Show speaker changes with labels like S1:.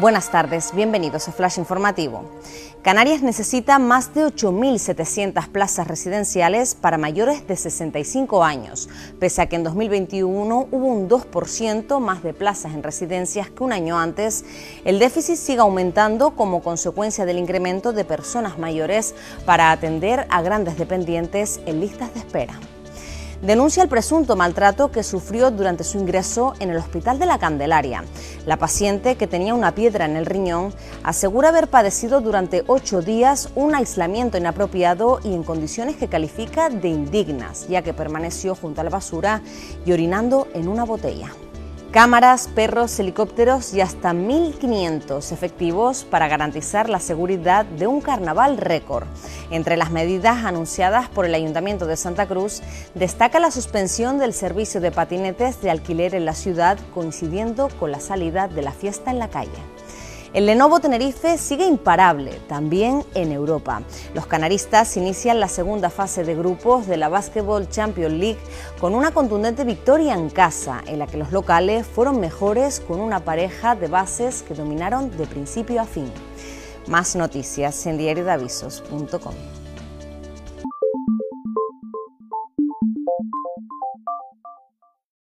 S1: Buenas tardes, bienvenidos a Flash Informativo. Canarias necesita más de 8.700 plazas residenciales para mayores de 65 años, pese a que en 2021 hubo un 2% más de plazas en residencias que un año antes. El déficit sigue aumentando como consecuencia del incremento de personas mayores para atender a grandes dependientes en listas de espera denuncia el presunto maltrato que sufrió durante su ingreso en el Hospital de la Candelaria. La paciente, que tenía una piedra en el riñón, asegura haber padecido durante ocho días un aislamiento inapropiado y en condiciones que califica de indignas, ya que permaneció junto a la basura y orinando en una botella. Cámaras, perros, helicópteros y hasta 1.500 efectivos para garantizar la seguridad de un carnaval récord. Entre las medidas anunciadas por el Ayuntamiento de Santa Cruz destaca la suspensión del servicio de patinetes de alquiler en la ciudad coincidiendo con la salida de la fiesta en la calle. El Lenovo Tenerife sigue imparable, también en Europa. Los canaristas inician la segunda fase de grupos de la Basketball Champions League con una contundente victoria en casa, en la que los locales fueron mejores con una pareja de bases que dominaron de principio a fin. Más noticias en diariodavisos.com.